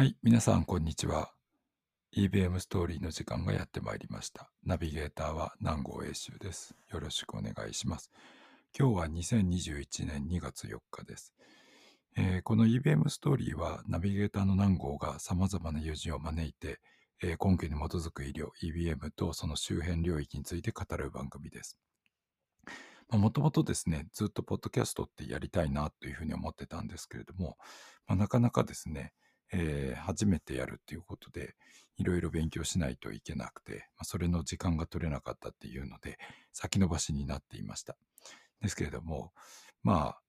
はい、皆さん、こんにちは。EBM ストーリーの時間がやってまいりました。ナビゲーターは南郷英修です。よろしくお願いします。今日は2021年2月4日です。えーこの EBM ストーリーはナビゲーターの南郷が様々な友人を招いて、えー根拠に基づく医療、EBM とその周辺領域について語る番組です。もともとですね、ずっとポッドキャストってやりたいなというふうに思ってたんですけれども、まあなかなかですね、えー初めてやるっていうことで、いろいろ勉強しないといけなくて、まあ、それの時間が取れなかったっていうので、先延ばしになっていました。ですけれども、まあ、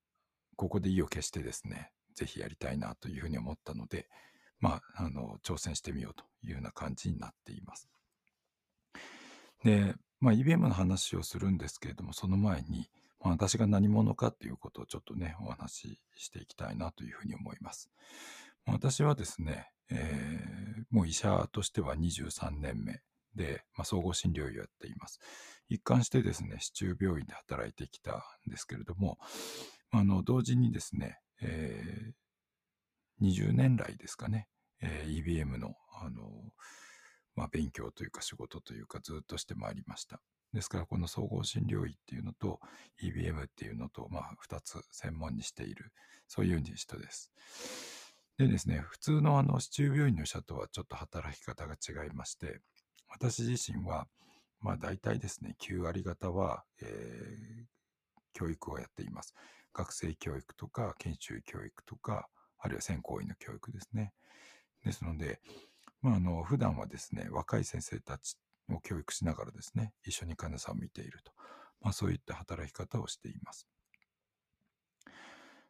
ここで意を決してですね、ぜひやりたいなというふうに思ったので、まあ、あの、挑戦してみようというような感じになっています。で、まあ、EBM の話をするんですけれども、その前に、まあ、私が何者かということをちょっとね、お話ししていきたいなというふうに思います。私はですね、えーもう医者としては23年目で、まあ、総合診療医をやっています。一貫してですね、市中病院で働いてきたんですけれども、あの、同時にですね、えー20年来ですかね、えー EBM の、あの、まあ、勉強というか仕事というかずっとしてまいりました。ですから、この総合診療医っていうのと EBM っていうのと、まあ、二つ専門にしている、そういう人です。でですね、普通のあの、市中病院の医者とはちょっと働き方が違いまして、私自身は、まあ大体ですね、9割方は、えー教育をやっています。学生教育とか、研修教育とか、あるいは専攻医の教育ですね。ですので、まああの、普段はですね、若い先生たちを教育しながらですね、一緒に患者さんを見ていると。まあそういった働き方をしています。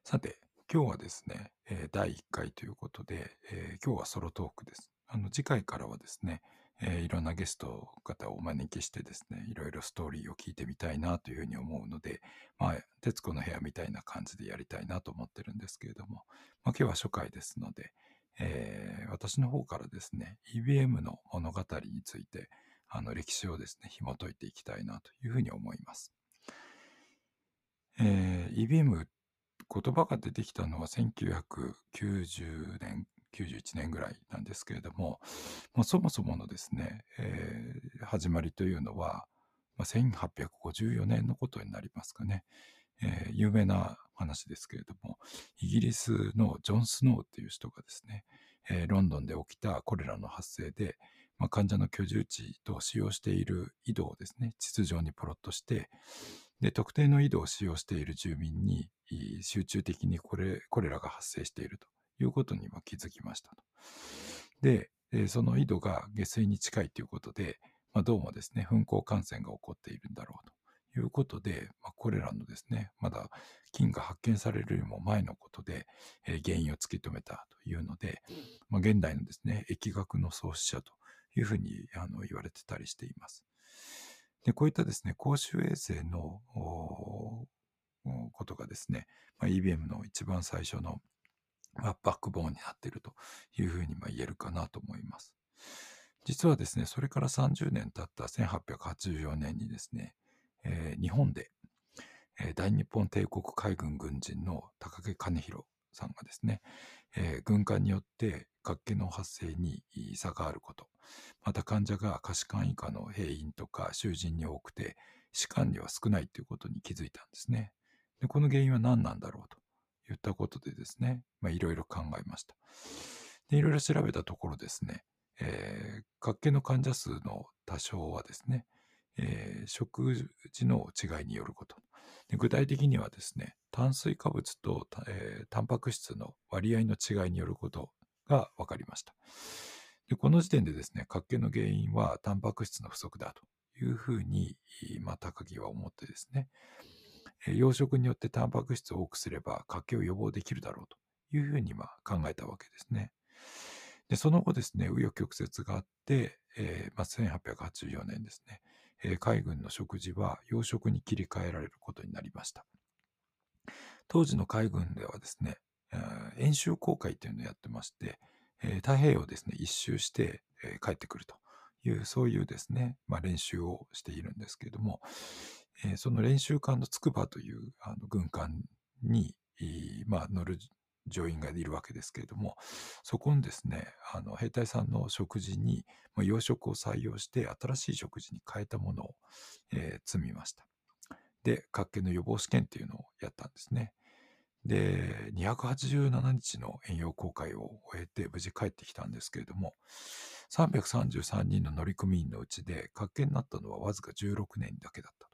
さて、今日はですね、え第1回ということで、え今日はソロトークです。あの次回からはですね、えいろんなゲスト方をお招きしてですね、いろいろストーリーを聞いてみたいなというふうに思うので、まあ、徹子の部屋みたいな感じでやりたいなと思ってるんですけれども、まあ、今日は初回ですので、えー私の方からですね、EBM の物語について、あの歴史をですね、紐解いていきたいなというふうに思います。えー EBM 言葉が出てきたのは1990年、91年ぐらいなんですけれども、もそもそものですね、えー始まりというのは、まあ、1854年のことになりますかね。えー有名な話ですけれども、イギリスのジョン・スノーっていう人がですね、えーロンドンで起きたコレラの発生で、まあ、患者の居住地と使用している井戸をですね、地図上にプロットして、で、特定の井戸を使用している住民に集中的にこれコレラが発生しているということにまあ気づきましたと。で、その井戸が下水に近いということで、まあ、どうもですね、噴光感染が起こっているんだろうということで、まあ、これらのですね、まだ菌が発見されるよりも前のことで、え原因を突き止めたというので、まあ、現代のですね、疫学の創始者というふうにあの言われてたりしています。で、こういったですね、公衆衛生のことがですね、まあ、EBM の一番最初の、まあ、バックボーンになっているというふうにま言えるかなと思います。実はですね、それから30年経った1884年にですね、えー日本で、えー大日本帝国海軍軍人の高木兼弘さんがですね、えー軍艦によって活気の発生に差があること、また患者が下士官以下の兵員とか囚人に多くて、士官には少ないということに気づいたんですね。で、この原因は何なんだろうと言ったことでですね、まあいろいろ考えました。で、いろいろ調べたところですね、えー、活気の患者数の多少はですね、えー食事の違いによること。で具体的にはですね、炭水化物と、えータンパク質の割合の違いによることが分かりました。でこの時点でですね、活気の原因はタンパク質の不足だというふうに、まあ、高木は思ってですね、養殖によってタンパク質を多くすれば活気を予防できるだろうというふうにまあ考えたわけですね。で、その後ですね、紆余曲折があって、えーまあ、1884年ですね、えー海軍の食事は養殖に切り替えられることになりました。当時の海軍ではですね、えー演習航海というのをやってまして、えー太平洋をですね、一周して、えー帰ってくるという、そういうですね、まあ、練習をしているんですけれども、えーその練習艦の筑波というあの軍艦に、まあ、乗る乗員がいるわけですけれども、そこにですね、あの兵隊さんの食事に、まあ、洋食を採用して新しい食事に変えたものを、えー、積みました。で、活気の予防試験っていうのをやったんですね。で、287日の遠洋航海を終えて無事帰ってきたんですけれども、333人の乗組員のうちで、活気になったのはわずか16年だけだったと。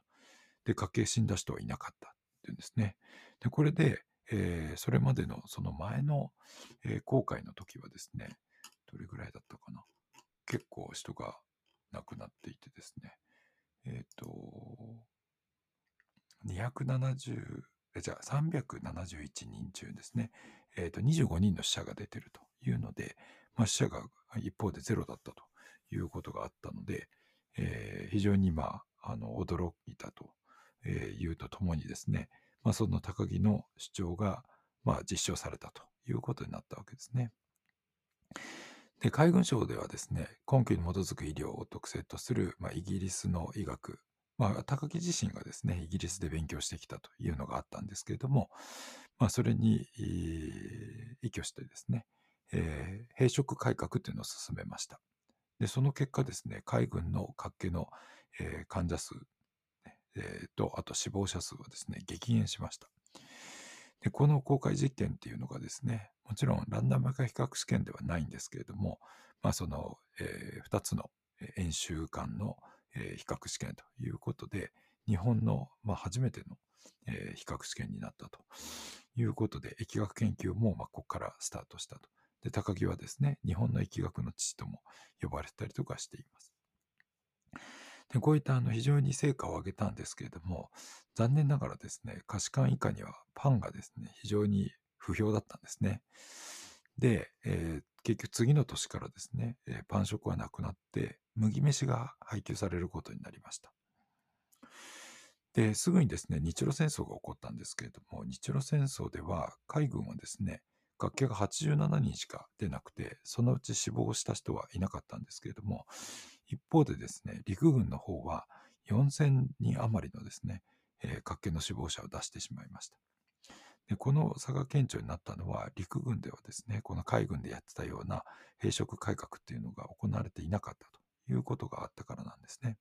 で、家計死んだ人はいなかったっていうんですね。で、これで、えー、それまでのその前の、えー、航海の時はですね、どれぐらいだったかな。結構人が亡くなっていてですね、えっ、ー、と、270、じゃあ371人中ですね、え、ー、と、25人の死者が出てるというので、まあ、死者が一方でゼロだったということがあったので、えー、非常にまあ、あの、驚いたというとともにですね、まあ、その高木の主張が、まあ、実証されたということになったわけですね。で、海軍省ではですね、根拠に基づく医療を特性とする、まあ、イギリスの医学、まあ、高木自身がですね、イギリスで勉強してきたというのがあったんですけれども、まあ、それに、依拠してですね、えー、兵職改革というのを進めました。で、その結果ですね、海軍の活気の、えー、患者数えー、と、あと死亡者数はですね、激減しました。で、この公開実験っていうのがですね、もちろんランダム化比較試験ではないんですけれども、まあその、えー、2つの演習間の、え、比較試験ということで、日本の、まあ、初めての、えー、比較試験になったということで、疫学研究も、まあ、ここからスタートしたと。で、高木はですね、日本の疫学の父とも呼ばれたりとかしています。でこういったあの非常に成果を上げたんですけれども、残念ながらですね、可視感以下にはパンがですね、非常に不評だったんですね。で、えー、結局次の年からですね、えー、パン食はなくなって、麦飯が配給されることになりました。で、すぐにですね、日露戦争が起こったんですけれども、日露戦争では海軍はですね、学級が87人しか出なくて、そのうち死亡した人はいなかったんですけれども、一方でですね、陸軍の方は4000人余りのですね、えー、学研の死亡者を出してしまいました。でこの差が顕著になったのは、陸軍ではですね、この海軍でやってたような兵職改革っていうのが行われていなかったということがあったからなんですね。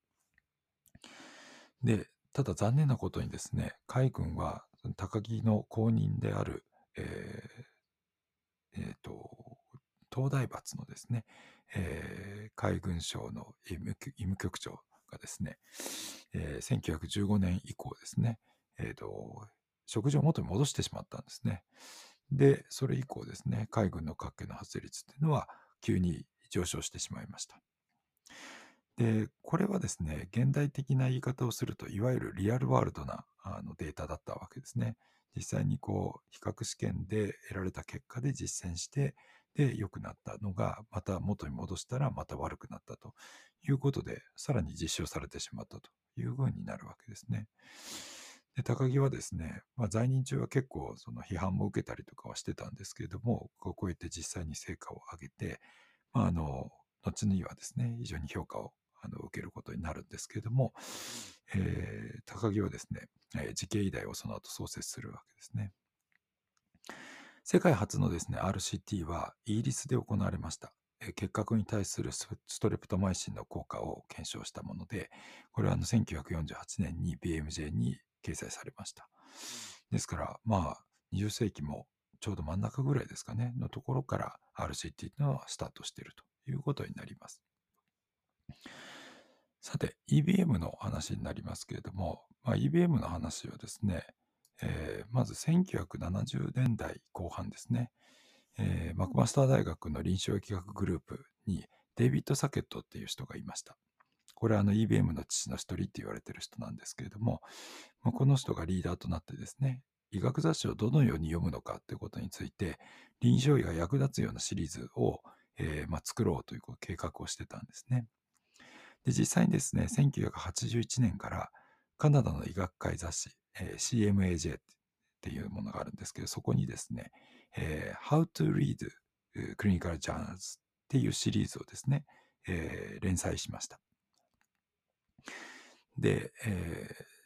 で、ただ残念なことにですね、海軍は高木の後任である、えーえーと東大閥のですね、えー、海軍省の医務局長がですね、えー、1915年以降ですね、えーと、食事を元に戻してしまったんですね。で、それ以降ですね、海軍の核家の発生率っていうのは急に上昇してしまいました。で、これはですね、現代的な言い方をすると、いわゆるリアルワールドなあのデータだったわけですね。実際にこう、比較試験で得られた結果で実践して、で良くなったのが、また元に戻したらまた悪くなったということで、さらに実証されてしまったというふうになるわけですね。で高木はですね、まあ、在任中は結構その批判も受けたりとかはしてたんですけれども、こうやって実際に成果を上げて、まあ、あの、後にはですね、非常に評価をあの受けることになるんですけれども、えー、高木はですね、えー、時系医大をその後創設するわけですね。世界初のですね、RCT はイギリスで行われましたえ。結核に対するストレプトマイシンの効果を検証したもので、これはあの1948年に BMJ に掲載されました。ですから、まあ、20世紀もちょうど真ん中ぐらいですかね、のところから RCT というのはスタートしているということになります。さて、EBM の話になりますけれども、まあ、EBM の話はですね、えー、まず1970年代後半ですね、えー、マクマスター大学の臨床疫学グループにデイビッド・サケットっていう人がいました。これはあの EBM の父の一人って言われてる人なんですけれども、まあ、この人がリーダーとなってですね、医学雑誌をどのように読むのかということについて、臨床医が役立つようなシリーズを、えーまあ、作ろうという計画をしてたんですね。で実際にですね、1981年からカナダの医学会雑誌、えー、CMAJ っていうものがあるんですけど、そこにですね、えー、How to Read Clinical Journals っていうシリーズをですね、えー、連載しました。で、えー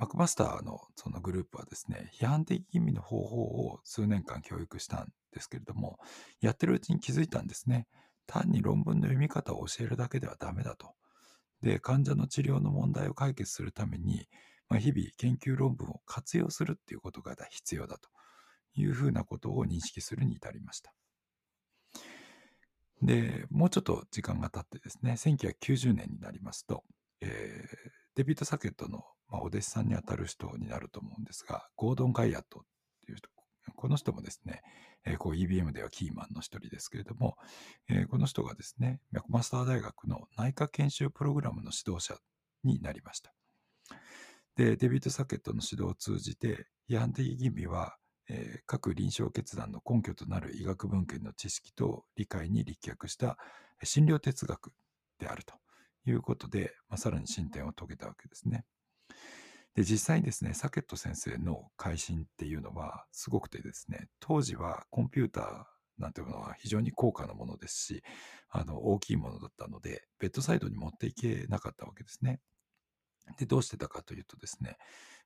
マクマスターのそのグループはですね、批判的吟味の方法を数年間教育したんですけれども、やってるうちに気づいたんですね。単に論文の読み方を教えるだけではダメだと。で、患者の治療の問題を解決するために、まあ、日々研究論文を活用するっていうことが必要だというふうなことを認識するに至りました。で、もうちょっと時間が経ってですね、1990年になりますと、えー、デビッド・サケットの、まあ、お弟子さんにあたる人になると思うんですが、ゴードン・ガイアットっていう人、この人もですね、えー、こう EBM ではキーマンの一人ですけれども、えー、この人がですね、マスター大学の内科研修プログラムの指導者になりました。で、デビッド・サケットの指導を通じて、批判的吟味は、えー、各臨床決断の根拠となる医学文献の知識と理解に立脚した診療哲学であるということで、まあ、さらに進展を遂げたわけですね。で、実際にですね、サケット先生の改心っていうのはすごくてですね、当時はコンピューターなんていうのは非常に高価なものですし、あの、大きいものだったので、ベッドサイドに持っていけなかったわけですね。で、どうしてたかというとですね、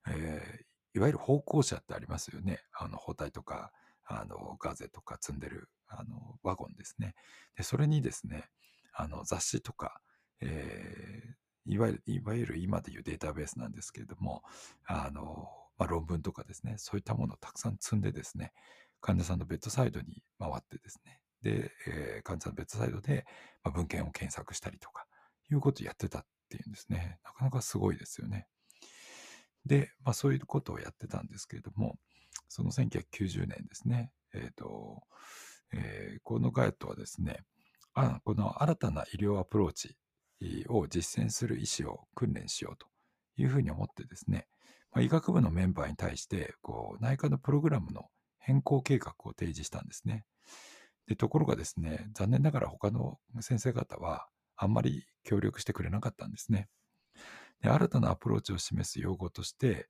えー、いわゆる歩行者ってありますよね。あの、包帯とか、あの、ガーゼとか積んでる、あの、ワゴンですね。で、それにですね、あの、雑誌とか、えー、いわゆる、いわゆる今でいうデータベースなんですけれども、あの、まあ、論文とかですね、そういったものをたくさん積んでですね、患者さんのベッドサイドに回ってですね、で、えー、患者さんのベッドサイドで、まあ、文献を検索したりとか、いうことをやってたっていうんですね。なかなかすごいですよね。で、まあそういうことをやってたんですけれども、その1990年ですね、え、ー、と、えー、このガイドはですね、あこの新たな医療アプローチを実践する医師を訓練しようというふうに思ってですね、まあ、医学部のメンバーに対してこう内科のプログラムの変更計画を提示したんですね。でところがですね、残念ながら他の先生方はあんまり協力してくれなかったんですね。で新たなアプローチを示す用語として、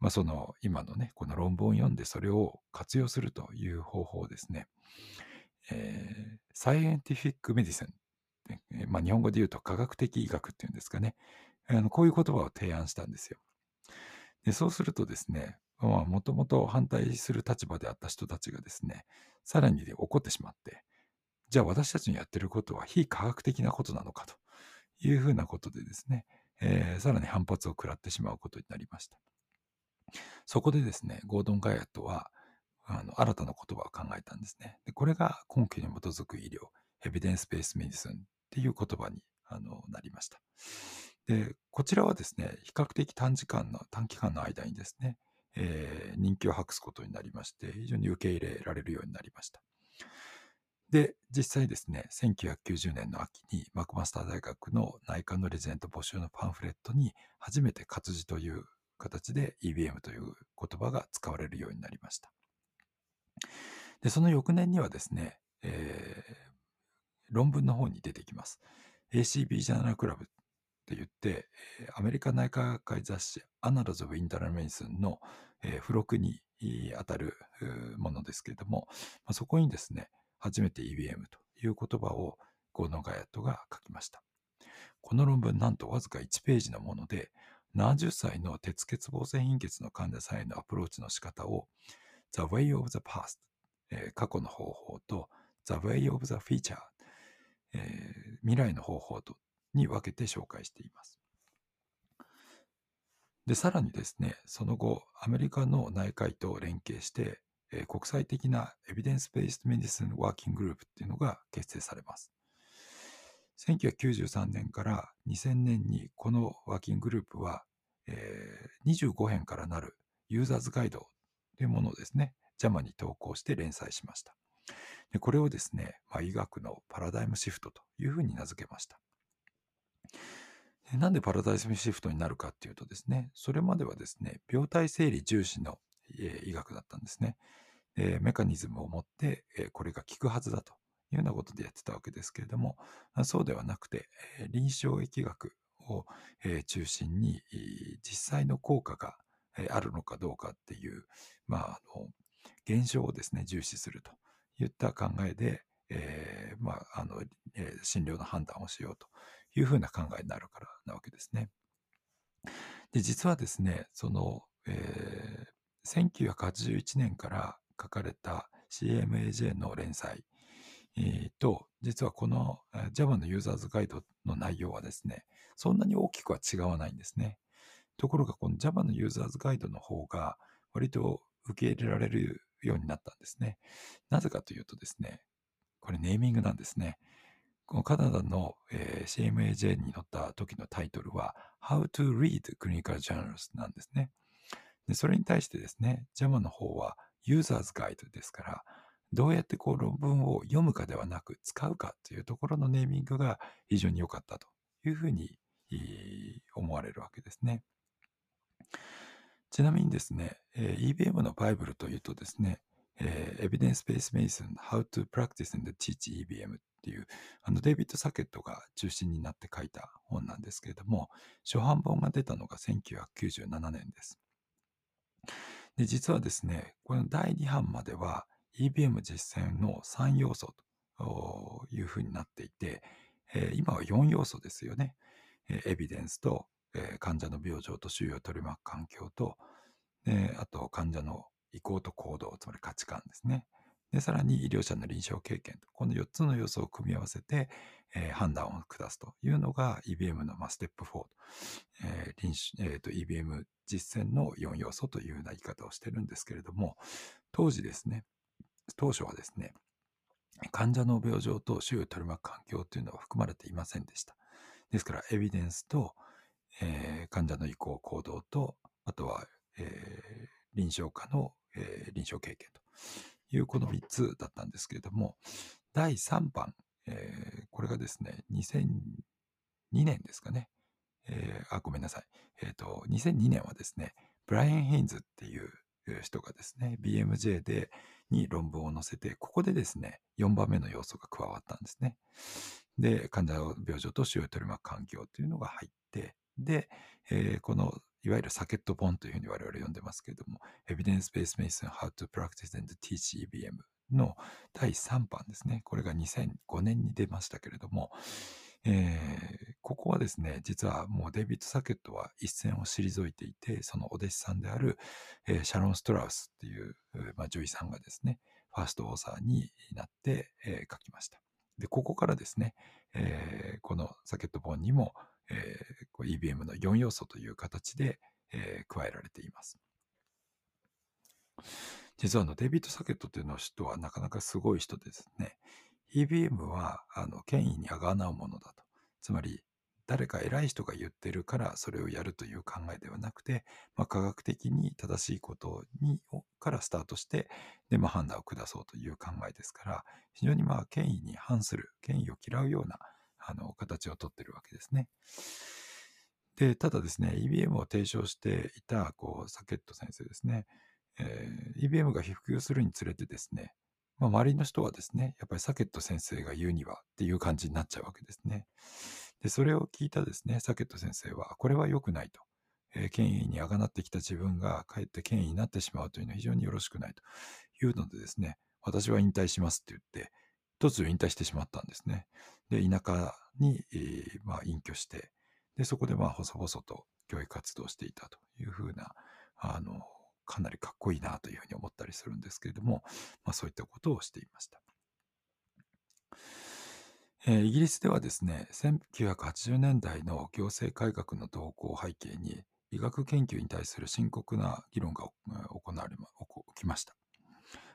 まあ、その今のね、この論文を読んでそれを活用するという方法ですね。えー、サイエンティフィックメディセン、まあ、日本語で言うと科学的医学っていうんですかね。あのこういう言葉を提案したんですよ。でそうするとですね、もともと反対する立場であった人たちがですね、さらに怒ってしまって、じゃあ私たちのやってることは非科学的なことなのかというふうなことでですね、えー、さらに反発を食らってしまうことになりました。そこでですね、ゴードン・ガイアットは、あの新たな言葉を考えたんですね。でこれが根拠に基づく医療、エビデンス・ベース・メディスンっていう言葉にあのなりました。で、こちらはですね、比較的短時間の、短期間の間にですね、えー、人気を博すことになりまして、非常に受け入れられるようになりました。で、実際ですね、1990年の秋にマクマスター大学の内科のレジデント募集のパンフレットに初めて活字という形で EBM という言葉が使われるようになりました。で、その翌年にはですね、えー、論文の方に出てきます。ACB ジャーナルクラブって言って、アメリカ内科学会雑誌 Annals of Internal Medicine の、えー、付録に当たるものですけれども、まあ、そこにですね、初めて EBM という言葉をゴーノガヤットが書きました。この論文なんとわずか1ページのもので、70歳の鉄欠乏性貧血の患者さんへのアプローチの仕方を The Way of the Past、え、過去の方法と The Way of the Future、えー、未来の方法とに分けて紹介しています。で、さらにですね、その後、アメリカの内科医と連携して、え国際的なエビデンス・ベースメディスン・ワーキンググループっていうのが結成されます。1993年から2000年にこのワーキンググループは、えー、25編からなるユーザーズガイドというものをですね、JAMA に投稿して連載しました。でこれをですね、まあ、医学のパラダイムシフトというふうに名付けました。なんでパラダイムシフトになるかっていうとですね、それまではですね、病態整理重視の医学だったんですね。えメカニズムを持って、えこれが効くはずだというようなことでやってたわけですけれども、そうではなくて、え臨床疫学を、え中心に実際の効果があるのかどうかっていう、まあ、あの現象をですね、重視するといった考えで、えー、まあ、あの、えー、診療の判断をしようというふうな考えになるからなわけですね。で、実はですね、その、えー、1981年から書かれた CMAJ の連載、えー、と、実はこの Java のユーザーズガイドの内容はですね、そんなに大きくは違わないんですね。ところが、この Java のユーザーズガイドの方が、割と受け入れられるようになったんですね。なぜかというとですね、これネーミングなんですね。このカナダの、えー、CMAJ に載った時のタイトルは How to Read Clinical Journals なんですね。でそれに対してですね、JAMA の方は Users Guide ですから、どうやってこう論文を読むかではなく使うかというところのネーミングが非常に良かったというふうに思われるわけですね。ちなみにですね、えー、EBM のバイブルというとですね、えー、Evidence Based Medicine How to Practice and Teach EBM っていう、あのデイビッド・サケットが中心になって書いた本なんですけれども、初版本が出たのが1997年です。で、実はですね、この第2版までは EBM 実践の3要素というふうになっていて、えー、今は4要素ですよね。えー、エビデンスと、えー、患者の病状と周囲を取り巻く環境と、であと患者の意向と行動、つまり価値観ですね。で、さらに医療者の臨床経験と、この4つの要素を組み合わせて、えー、判断を下すというのが EBM の、まあ、ステップ4と、えー臨えーと、EBM 実践の4要素というような言い方をしてるんですけれども、当時ですね、当初はですね、患者の病状と周囲を取り巻く環境というのは含まれていませんでした。ですから、エビデンスと、えー、患者の意向、行動と、あとは、えー、臨床家の、えー、臨床経験というこの3つだったんですけれども、第3版、えー、これがですね、2002年ですかね。えー、あ、ごめんなさい。えっ、ー、と、2002年はですね、ブライアン・ヘインズっていう人がですね、BMJ で、に論文を載せて、ここでですね、4番目の要素が加わったんですね。で、患者病状と腫瘍を取り巻く環境というのが入って、で、えー、このいわゆるサケット本というふうに我々呼んでますけれども、Evidence Based Medicine How to Practice and Teach EBM の第3版ですね。これが2005年に出ましたけれども、えー、ここはですね、実はもうデイビッド・サケットは一線を退いていて、そのお弟子さんである、えー、シャロン・ストラウスっていう、まあ、女医さんがですね、ファーストオーサーになって、えー、書きました。で、ここからですね、このサケット本にも、えー、EBM の4要素という形で、えー、加えられています。実はあのデビッド・サケットというの人はなかなかすごい人ですね。EBM はあの権威にあがなうものだと。つまり誰か偉い人が言ってるからそれをやるという考えではなくて、まあ、科学的に正しいことにからスタートして、で、まあ、判断を下そうという考えですから、非常にまあ権威に反する、権威を嫌うようなあの形をとってるわけですね。で、ただですね、EBM を提唱していたこうサケット先生ですね、えー、EBM が普及するにつれてですね、まあ、周りの人はですね、やっぱりサケット先生が言うにはっていう感じになっちゃうわけですね。で、それを聞いたですね、サケット先生は、これは良くないと。えー、権威にあがなってきた自分がかえって権威になってしまうというのは非常によろしくないというのでですね、私は引退しますって言って、突如引退してしまったんですね。で、田舎に、えー、まあ、隠居して、で、そこでまあ、細々と教育活動していたというふうな、あの、かなりかっこいいなというふうに思ったりするんですけれども、まあ、そういったことをしていました。えー、イギリスではですね、1980年代の行政改革の動向を背景に、医学研究に対する深刻な議論が行われ、起きました。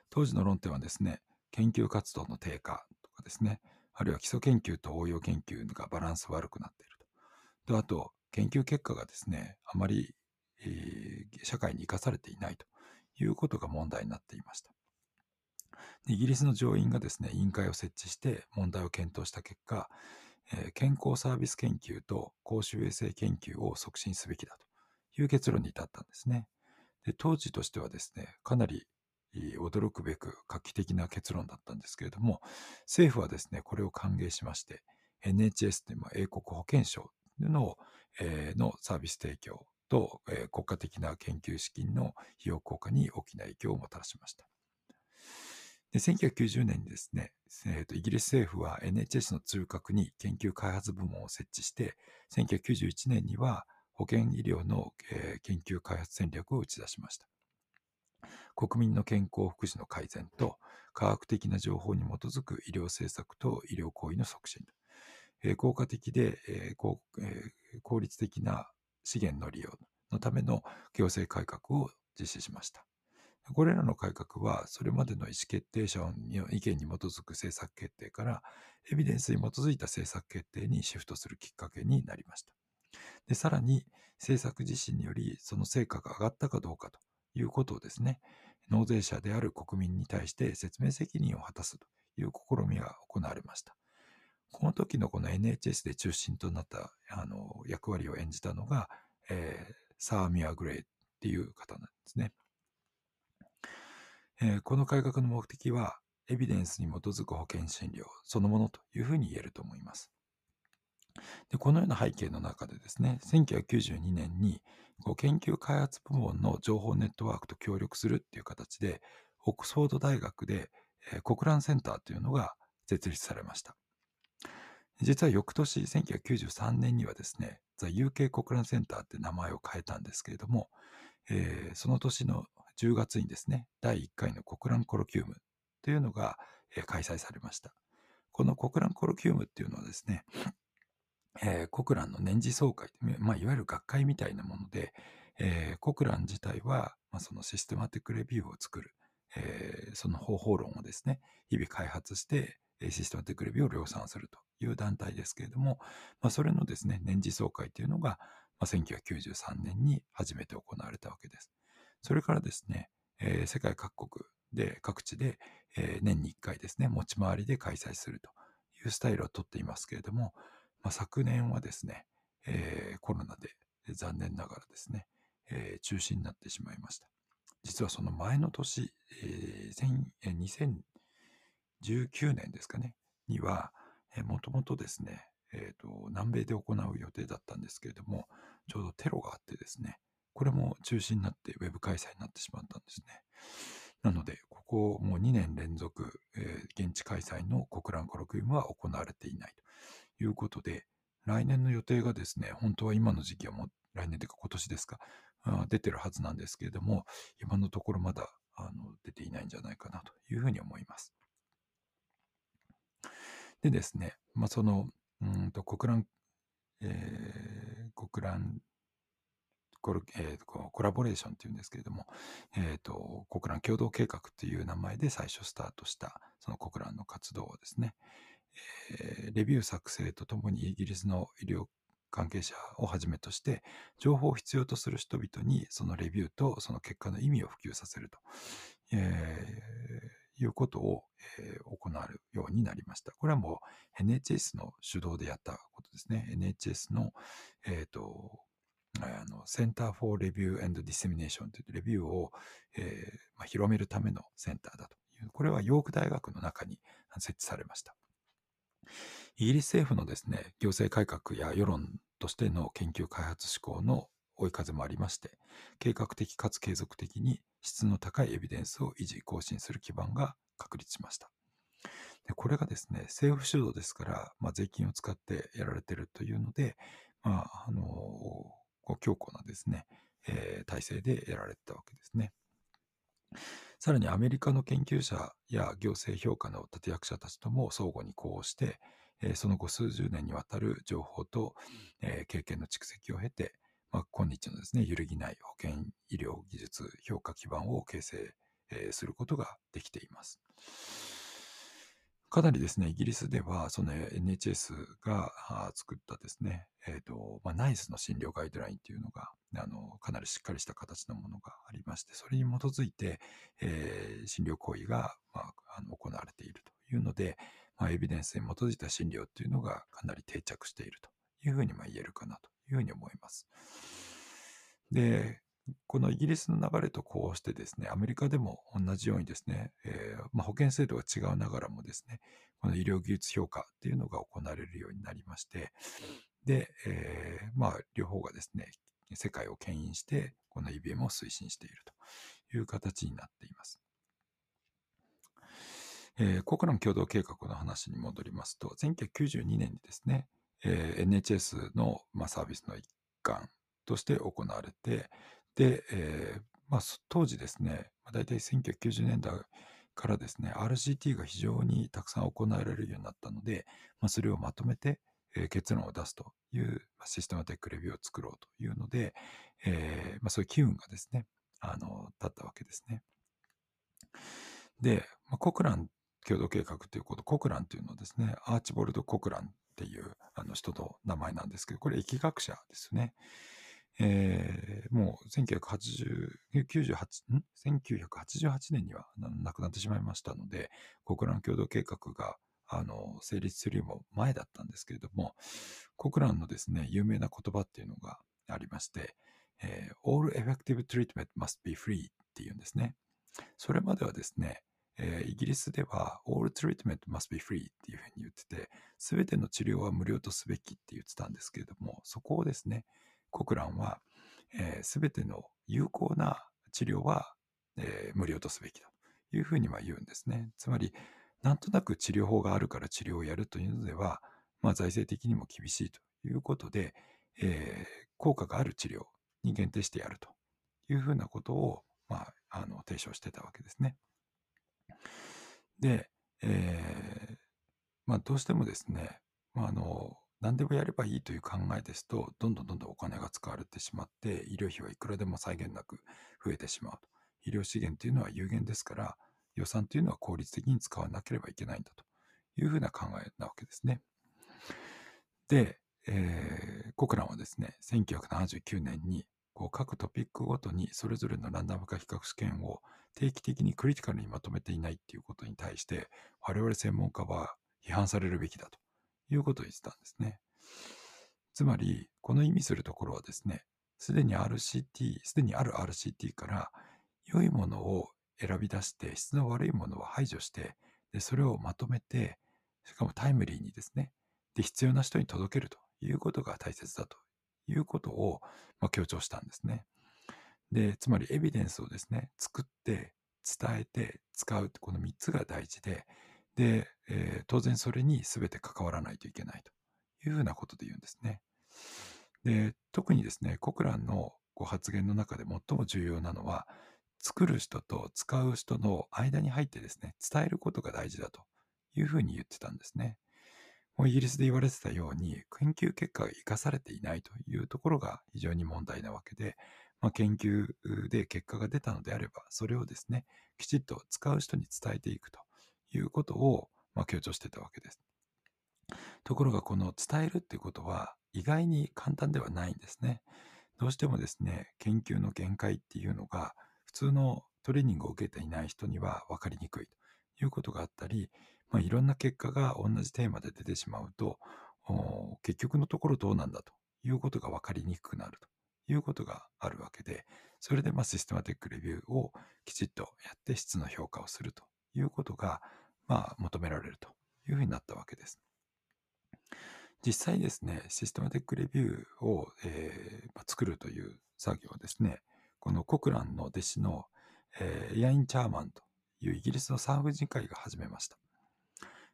当時の論点はですね、研究活動の低下とかですね、あるいは基礎研究と応用研究がバランス悪くなっていると。であと、研究結果がですね、あまり、えー、社会に生かされていないということが問題になっていました。イギリスの上院がですね、委員会を設置して問題を検討した結果、えー、健康サービス研究と公衆衛生研究を促進すべきだという結論に至ったんですね。で当時としてはですね、かなり驚くべく画期的な結論だったんですけれども、政府はですね、これを歓迎しまして、NHS という英国保健省の,、えー、のサービス提供と、えー、国家的な研究資金の費用効果に大きな影響をもたらしました。で1990年にですね、えーと、イギリス政府は NHS の通覚に研究開発部門を設置して、1991年には保健医療の、えー研究開発戦略を打ち出しました。国民の健康福祉の改善と科学的な情報に基づく医療政策と医療行為の促進、えー効果的で、えー効え効率的な資源の利用のための行政改革を実施しました。これらの改革は、それまでの意思決定者の意見に基づく政策決定から、エビデンスに基づいた政策決定にシフトするきっかけになりました。でさらに、政策実施により、その成果が上がったかどうかということをですね、納税者である国民に対して説明責任を果たすという試みが行われました。この時のこの NHS で中心となったあの役割を演じたのが、えーサーミア・グレイっていう方なんですね。えーこの改革の目的は、エビデンスに基づく保険診療そのものというふうに言えると思います。でこのような背景の中でですね、1992年にこう研究開発部門の情報ネットワークと協力するっていう形で、オックスフォード大学で、えー、コクランセンターというのが設立されました。実は翌年、1993年にはですね、ザ・ UK コクランセンターって名前を変えたんですけれども、えーその年の10月にですね、第1回のコクランコロキウムというのが、え開催されました。このコクランコロキウムっていうのはですね、えーコクランの年次総会、まあ、いわゆる学会みたいなもので、えーコクラン自体は、まあ、そのシステマティックレビューを作る、えーその方法論をですね、日々開発して、システマティックレビューを量産するという団体ですけれども、まあ、それのですね、年次総会というのが、まあ、1993年に初めて行われたわけです。それからですね、えー世界各国で、各地で、えー年に1回ですね、持ち回りで開催するというスタイルをとっていますけれども、まあ、昨年はですね、えーコロナで残念ながらですね、えー中止になってしまいました。実はその前の年、えー2019年ですかね、には、もともとですね、えーと、南米で行う予定だったんですけれども、ちょうどテロがあってですね、これも中止になってウェブ開催になってしまったんですね。なので、ここもう2年連続、えー現地開催の国蘭コロクイムは行われていないということで、来年の予定がですね、本当は今の時期はもう来年というか今年ですか、あ出てるはずなんですけれども、今のところまだあの出ていないんじゃないかなというふうに思います。でですね、まあ、その、うんと国蘭、えー国蘭コえーコラボレーションっていうんですけれども、えー、と国蘭共同計画という名前で最初スタートしたその国蘭の活動をですね、レビュー作成とともにイギリスの医療関係者をはじめとして情報を必要とする人々にそのレビューとその結果の意味を普及させると、えーいうことを、えー行うようになりました。これはもう NHS の主導でやったことですね。NHS の、えーとあのセンター・フォー・レビュー・エンド・ディセミネーションというレビューを、えーまあ、広めるためのセンターだという、これはヨーク大学の中に設置されました。イギリス政府のですね、行政改革や世論としての研究開発志向の追い風もありまして、計画的かつ継続的に質の高いエビデンスを維持・更新する基盤が確立しました。でこれがですね、政府主導ですから、まあ、税金を使ってやられているというので、まあ、あの強固なですね、えー体制でやられてたわけですね。さらにアメリカの研究者や行政評価の立役者たちとも相互に呼応して、えーその後数十年にわたる情報と、えー経験の蓄積を経て、まあ、今日のですね、揺るぎない保健医療技術評価基盤を形成、えーすることができています。かなりですね、イギリスでは、その NHS が作ったですね、えっ、と、まあ、ナイスの診療ガイドラインっていうのが、あの、かなりしっかりした形のものがありまして、それに基づいて、えー診療行為が、まあ、あの行われているというので、まあ、エビデンスに基づいた診療っていうのがかなり定着しているというふうにまあ言えるかなというふうに思います。で、このイギリスの流れとこうしてですね、アメリカでも同じようにですね、えーまあ、保険制度が違うながらもですね、この医療技術評価っていうのが行われるようになりまして、で、えーまあ、両方がですね、世界を牽引して、この IBM を推進しているという形になっています。えー、コクラン共同計画の話に戻りますと、1992年にですね、えー NHS の、まあ、サービスの一環として行われて、で、えーまあ、当時ですね、まあ、大体1990年代からですね、RCT が非常にたくさん行われるようになったので、まあ、それをまとめて、えー、結論を出すという、まあ、システマティックレビューを作ろうというので、えーまあ、そういう機運がですね、あの、立ったわけですね。で、まあ、コクラン共同計画ということ、コクランというのはですね、アーチボルド・コクランっていうあの人の名前なんですけど、これ疫学者ですね。えー、もう1980 98ん？1988年には亡くなってしまいましたので、国蘭共同計画があの成立するよりも前だったんですけれども、国蘭のですね、有名な言葉っていうのがありまして、えー、All effective treatment must be free っていうんですね。それまではですね、えー、イギリスでは All treatment must be free っていうふうに言ってて、すべての治療は無料とすべきって言ってたんですけれども、そこをですね、コクランは、す、べ、ての有効な治療は、えー、無料とすべきだというふうには言うんですね。つまり、なんとなく治療法があるから治療をやるというのでは、まあ、財政的にも厳しいということで、えー、効果がある治療に限定してやるというふうなことを、まあ、あの提唱してたわけですね。で、えーまあ、どうしてもですね、まあ、あの何でもやればいいという考えですと、どんどんどんどんお金が使われてしまって、医療費はいくらでも際限なく増えてしまうと。医療資源というのは有限ですから、予算というのは効率的に使わなければいけないんだというふうな考えなわけですね。で、えー、コクランはですね、1979年にこう各トピックごとにそれぞれのランダム化比較試験を定期的にクリティカルにまとめていないっていうことに対して、我々専門家は批判されるべきだということを言ってたんですね。つまり、この意味するところはですね、すでに RCT、すでにある RCT から良いものを選び出して、質の悪いものは排除して、で、それをまとめて、しかもタイムリーにですね、で、必要な人に届けるということが大切だということを、まあ、強調したんですね。で、つまりエビデンスをですね、作って、伝えて、使う、この3つが大事で、で、えー、当然それに全て関わらないといけないというふうなことで言うんですね。で、特にですね、コクランのご発言の中で最も重要なのは、作る人と使う人の間に入ってですね、伝えることが大事だというふうに言ってたんですね。もうイギリスで言われてたように、研究結果が生かされていないというところが非常に問題なわけで、まあ、研究で結果が出たのであれば、それをですね、きちっと使う人に伝えていくということを、まあ、強調してたわけです。ところがこの伝えるっていうことは意外に簡単ではないんですね。どうしてもですね、研究の限界っていうのが普通のトレーニングを受けていない人には分かりにくいということがあったり、まあ、いろんな結果が同じテーマで出てしまうと、結局のところどうなんだということが分かりにくくなるということがあるわけで、それでまあシステマティックレビューをきちっとやって質の評価をするということが、まあ、求められるというふうになったわけです。実際ですね、システマティックレビューを、えー、作るという作業をですね、このコクランの弟子の、えー、ヤイン・チャーマンというイギリスの産婦人科医が始めました。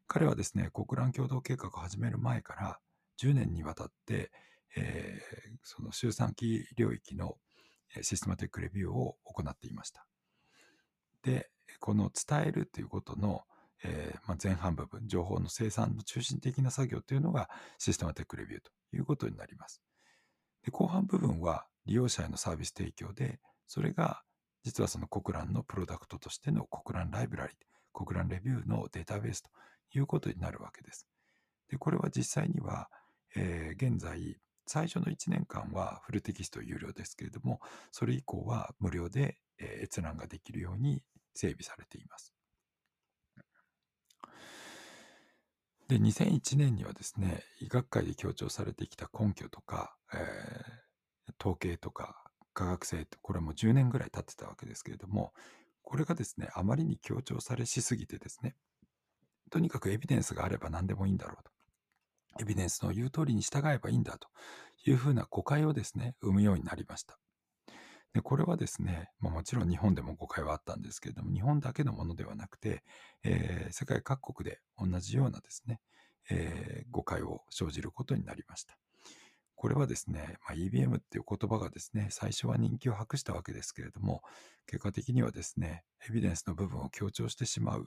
彼はですね、国蘭共同計画を始める前から10年にわたって、えー、その周産期領域のシステマティックレビューを行っていました。で、この伝えるということの、えー、まあ、前半部分、情報の生産の中心的な作業というのがシステマテックレビューということになります。で後半部分は利用者へのサービス提供で、それが実はその国蘭のプロダクトとしての国蘭ライブラリ、国蘭レビューのデータベースということになるわけです。でこれは実際には、えー、現在、最初の1年間はフルテキスト有料ですけれども、それ以降は無料で、閲覧ができるように整備されています。で、2001年にはですね、医学界で強調されてきた根拠とか、えー、統計とか科学性これも10年ぐらい経ってたわけですけれども、これがですね、あまりに強調されしすぎてですね、とにかくエビデンスがあれば何でもいいんだろうと。エビデンスの言う通りに従えばいいんだというふうな誤解をですね、生むようになりました。でこれはですね、まあ、もちろん日本でも誤解はあったんですけれども、日本だけのものではなくて、えー、世界各国で同じようなですね、えー、誤解を生じることになりました。これはですね、まあ、EBM っていう言葉がですね、最初は人気を博したわけですけれども、結果的にはですね、エビデンスの部分を強調してしまう、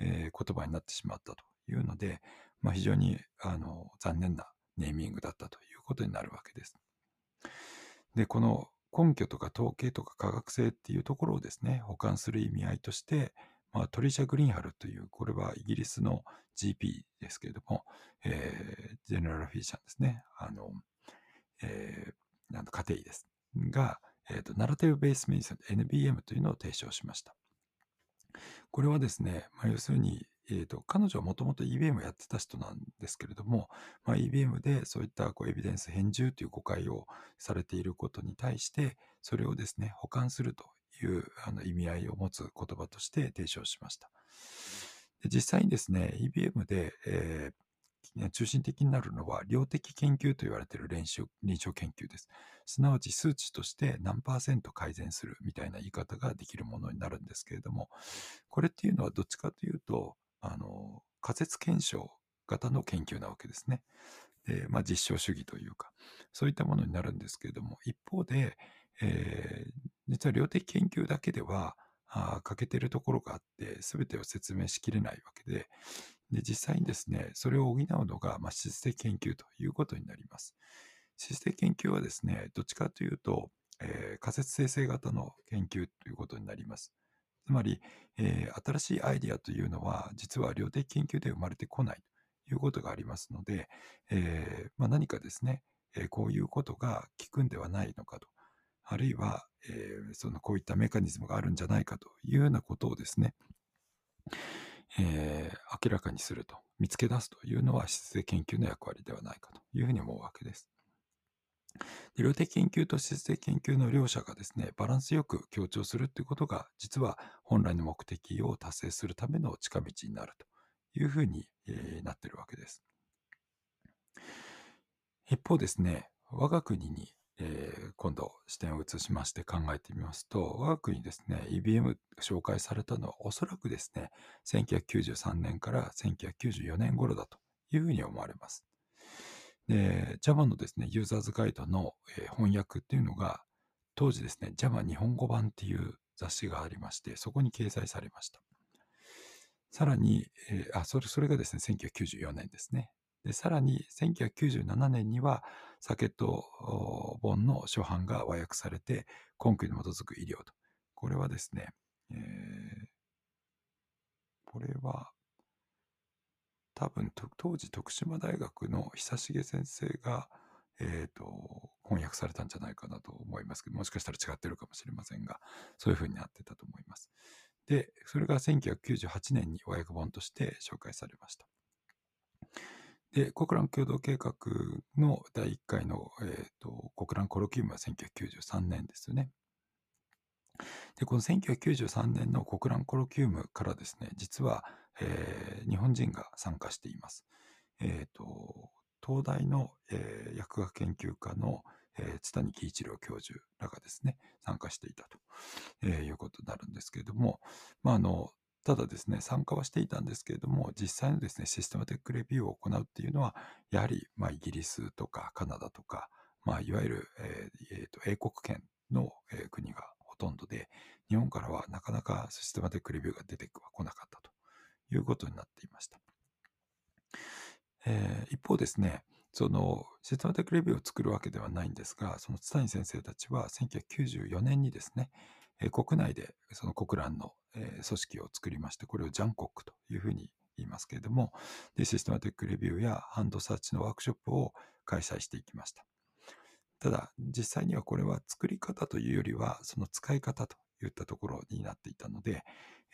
えー、言葉になってしまったというので、まあ、非常にあの残念なネーミングだったということになるわけです。で、この根拠とか統計とか科学性っていうところをですね、保管する意味合いとして、まあ、トリシャ・グリーンハルという、これはイギリスの GP ですけれども、えー、ジェネラルフィーシャンですね。あの、えー、なん家庭医です。が、えーと、ナラティブ・ベース・メディスン NBM というのを提唱しました。これはですね、まあ、要するに、えーと、彼女はもともと EBM をやってた人なんですけれども、まあ、EBM でそういったこうエビデンス返従という誤解をされていることに対して、それをですね、保管するというあの意味合いを持つ言葉として提唱しました。で実際にですね、EBM で、えー中心的になるのは量的研究と言われている臨床研究です。すなわち数値として何パーセント改善するみたいな言い方ができるものになるんですけれども、これっていうのはどっちかというと、あの、仮説検証型の研究なわけですね。で、まあ実証主義というか、そういったものになるんですけれども、一方で、えー、実は量的研究だけでは、あ欠けてるところがあって、すべてを説明しきれないわけで、で、実際にですね、それを補うのが、まあ、質的研究ということになります。質的研究はですね、どっちかというと、えー、仮説生成型の研究ということになります。つまり、えー、新しいアイデアというのは、実は量的研究で生まれてこないということがありますので、えー、まあ、何かですね、えこういうことが効くんではないのかと、あるいは、えそのこういったメカニズムがあるんじゃないかというようなことをですね、え、明らかにすると、見つけ出すというのは質的研究の役割ではないかというふうに思うわけです。量的研究と質的研究の両者がですね、バランスよく強調するということが、実は本来の目的を達成するための近道になるというふうに、え、なっているわけです。一方ですね、我が国にえ、今度視点を移しまして考えてみますと、我が国ですね、EBM 紹介されたのはおそらくですね、1993年から1994年頃だというふうに思われます。で、Java のですね、ユーザーズガイドの、えー、翻訳っていうのが、当時ですね、Java 日本語版っていう雑誌がありまして、そこに掲載されました。さらに、えー、あ、それ、それがですね、1994年ですね。で、さらに1997年には、サケット本の初版が和訳されて、根拠に基づく医療と。これはですね、えー、これは、多分、当時徳島大学の久重先生が、え、ー、と、翻訳されたんじゃないかなと思いますけど、もしかしたら違ってるかもしれませんが、そういうふうになってたと思います。で、それが1998年に和訳本として紹介されました。で、コクラン共同計画の第1回の、えーと、コクランコロキウムは1993年ですよね。で、この1993年のコクランコロキウムからですね、実は、えー、日本人が参加しています。え、ー、と、東大の、えー、薬学研究科の、えー、津谷喜一郎教授らがですね、参加していたと、えー、いうことになるんですけれども、まあ、あの、ただですね、参加はしていたんですけれども、実際のですね、システマティックレビューを行うっていうのは、やはり、まあ、イギリスとかカナダとか、まあ、いわゆる、えーえー、と英国圏の、えー、国がほとんどで、日本からはなかなかシステマティックレビューが出てこなかったということになっていました。えー、一方ですね、そのシステマティックレビューを作るわけではないんですが、その津谷先生たちは1994年にですね、え国内でその国蘭の、え組織を作りまして、これをジャンコックというふうに言いますけれども、でシステマティックレビューやハンドサーチのワークショップを開催していきました。ただ、実際にはこれは作り方というよりは、その使い方といったところになっていたので、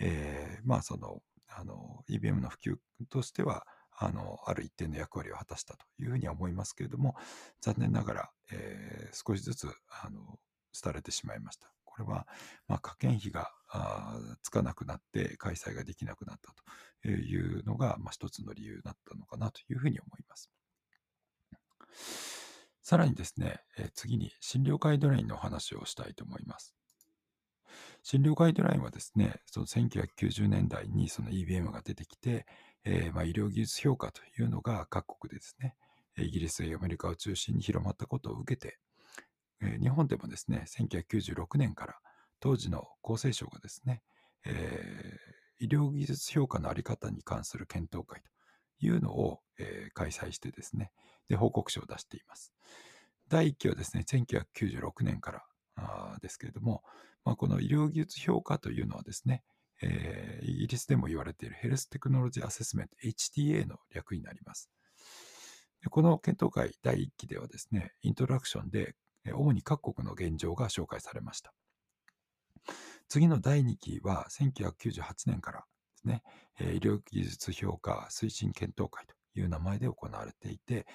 えー、まあその、あの、EBM の普及としては、あの、ある一定の役割を果たしたというふうには思いますけれども、残念ながら、えー、少しずつ、あの、廃れてしまいました。これは、まあ、科研費がつかなくなって開催ができなくなったというのが、まあ、一つの理由だったのかなというふうに思います。さらにですね、え次に診療ガイドラインのお話をしたいと思います。診療ガイドラインはですね、その1990年代にその EBM が出てきて、えー、まあ医療技術評価というのが各国でですね、イギリスやアメリカを中心に広まったことを受けて、えー、日本でもですね、1996年から当時の厚生省がですね、えー、医療技術評価のあり方に関する検討会というのを、えー、開催してですね、で、報告書を出しています。第1期はですね、1996年からですけれども、まあ、この医療技術評価というのはですね、えー、イギリスでも言われているヘルステクノロジーアセスメント HTA の略になります。でこの検討会第1期ではですね、イントラクションで主に各国の現状が紹介されました。次の第2期は1998年からですね、医療技術評価推進検討会という名前で行われていて、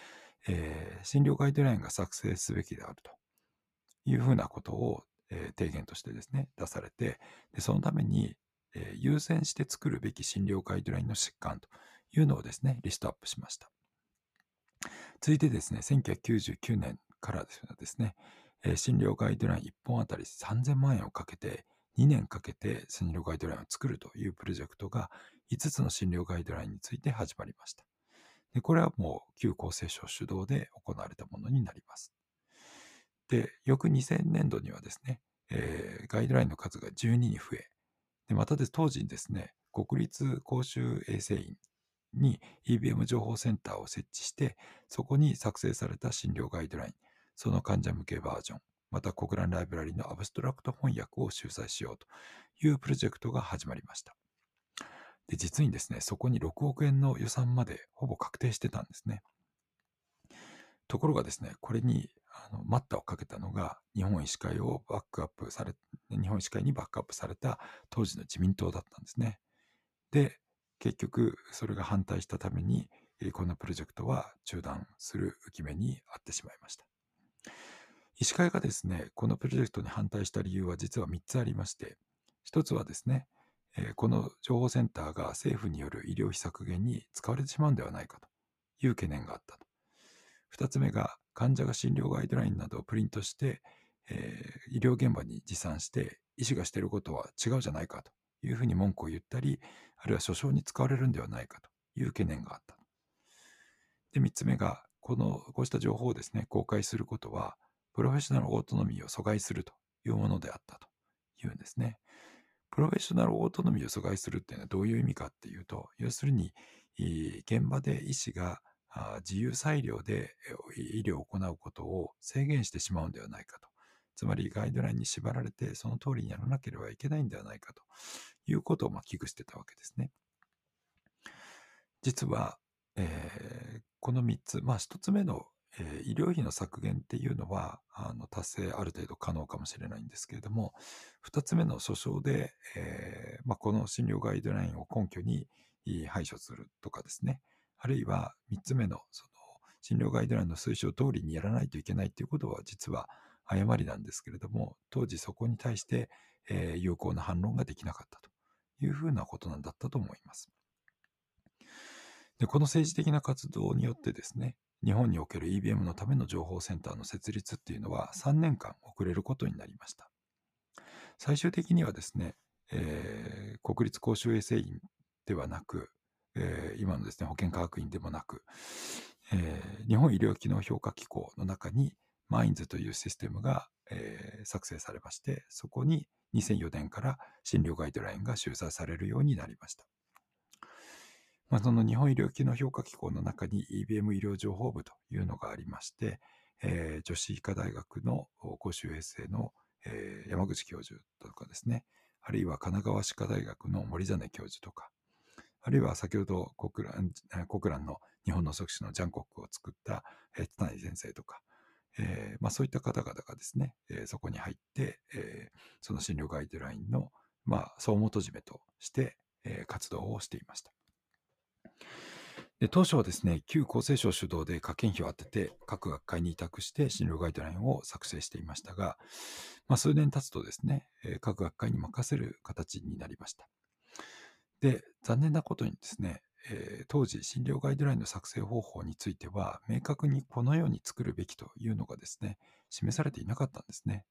えー、診療ガイドラインが作成すべきであるというふうなことを、え、提言としてですね、出されて、でそのために、え、優先して作るべき診療ガイドラインの疾患というのをですね、リストアップしました。続いてですね、1999年からですね、え、診療ガイドライン1本あたり3000万円をかけて、2年かけて診療ガイドラインを作るというプロジェクトが5つの診療ガイドラインについて始まりました。でこれはもう旧厚生省主導で行われたものになります。で、翌2000年度にはですね、えー、ガイドラインの数が12に増え、でまたで当時にですね、国立公衆衛生院に EBM 情報センターを設置して、そこに作成された診療ガイドライン、その患者向けバージョン、また国蘭ライブラリのアブストラクト翻訳を秀載しようというプロジェクトが始まりました。で、実にですね、そこに6億円の予算までほぼ確定してたんですね。ところがですね、これにあの待ったをかけたのが、日本医師会をバックアップされ、日本医師会にバックアップされた当時の自民党だったんですね。で、結局、それが反対したために、このプロジェクトは中断する浮き目にあってしまいました。医師会がですね、このプロジェクトに反対した理由は実は3つありまして、1つはですね、この情報センターが政府による医療費削減に使われてしまうんではないかという懸念があったと。2つ目が患者が診療ガイドラインなどをプリントして、えー、医療現場に持参して医師がしていることは違うじゃないかというふうに文句を言ったり、あるいは訴訟に使われるんではないかという懸念があった。で、3つ目が、この、こうした情報をですね、公開することは、プロフェッショナルオートノミーを阻害するというものであったというんですね。プロフェッショナルオートノミーを阻害するっていうのはどういう意味かっていうと、要するに、現場で医師が自由裁量で医療を行うことを制限してしまうんではないかと。つまりガイドラインに縛られてその通りにやらなければいけないんではないかということをま危惧してたわけですね。実は、えー、この3つ、まあ1つ目のえー、医療費の削減っていうのはあの達成ある程度可能かもしれないんですけれども、2つ目の訴訟で、えーまあ、この診療ガイドラインを根拠に排除するとかですね、あるいは3つ目のその診療ガイドラインの推奨通りにやらないといけないということは実は誤りなんですけれども、当時そこに対して、えー、有効な反論ができなかったというふうなことなんだったと思います。でこの政治的な活動によってですね、日本における EBM のための情報センターの設立っていうのは3年間遅れることになりました。最終的にはですね、えー、国立公衆衛生院ではなく、えー、今のですね、保健科学院でもなく、えー、日本医療機能評価機構の中にマインズというシステムが、えー、作成されまして、そこに2004年から診療ガイドラインが収載されるようになりました。まあ、その日本医療機能評価機構の中に EBM 医療情報部というのがありまして、えー、女子医科大学の公衆衛生の、えー、山口教授とかですね、あるいは神奈川歯科大学の森実教授とか、あるいは先ほど国蘭国蘭の日本の即死のジャンコックを作った、えー、津谷先生とか、えーまあ、そういった方々がですね、えー、そこに入って、えー、その診療ガイドラインの、まあ、総元締めとして、えー、活動をしていました。で当初はですね、旧厚生省主導で科研費を当てて、各学会に委託して診療ガイドラインを作成していましたが、まあ、数年経つとですね、各学会に任せる形になりました。で、残念なことにですね、えー、当時、診療ガイドラインの作成方法については、明確にこのように作るべきというのがですね、示されていなかったんですね。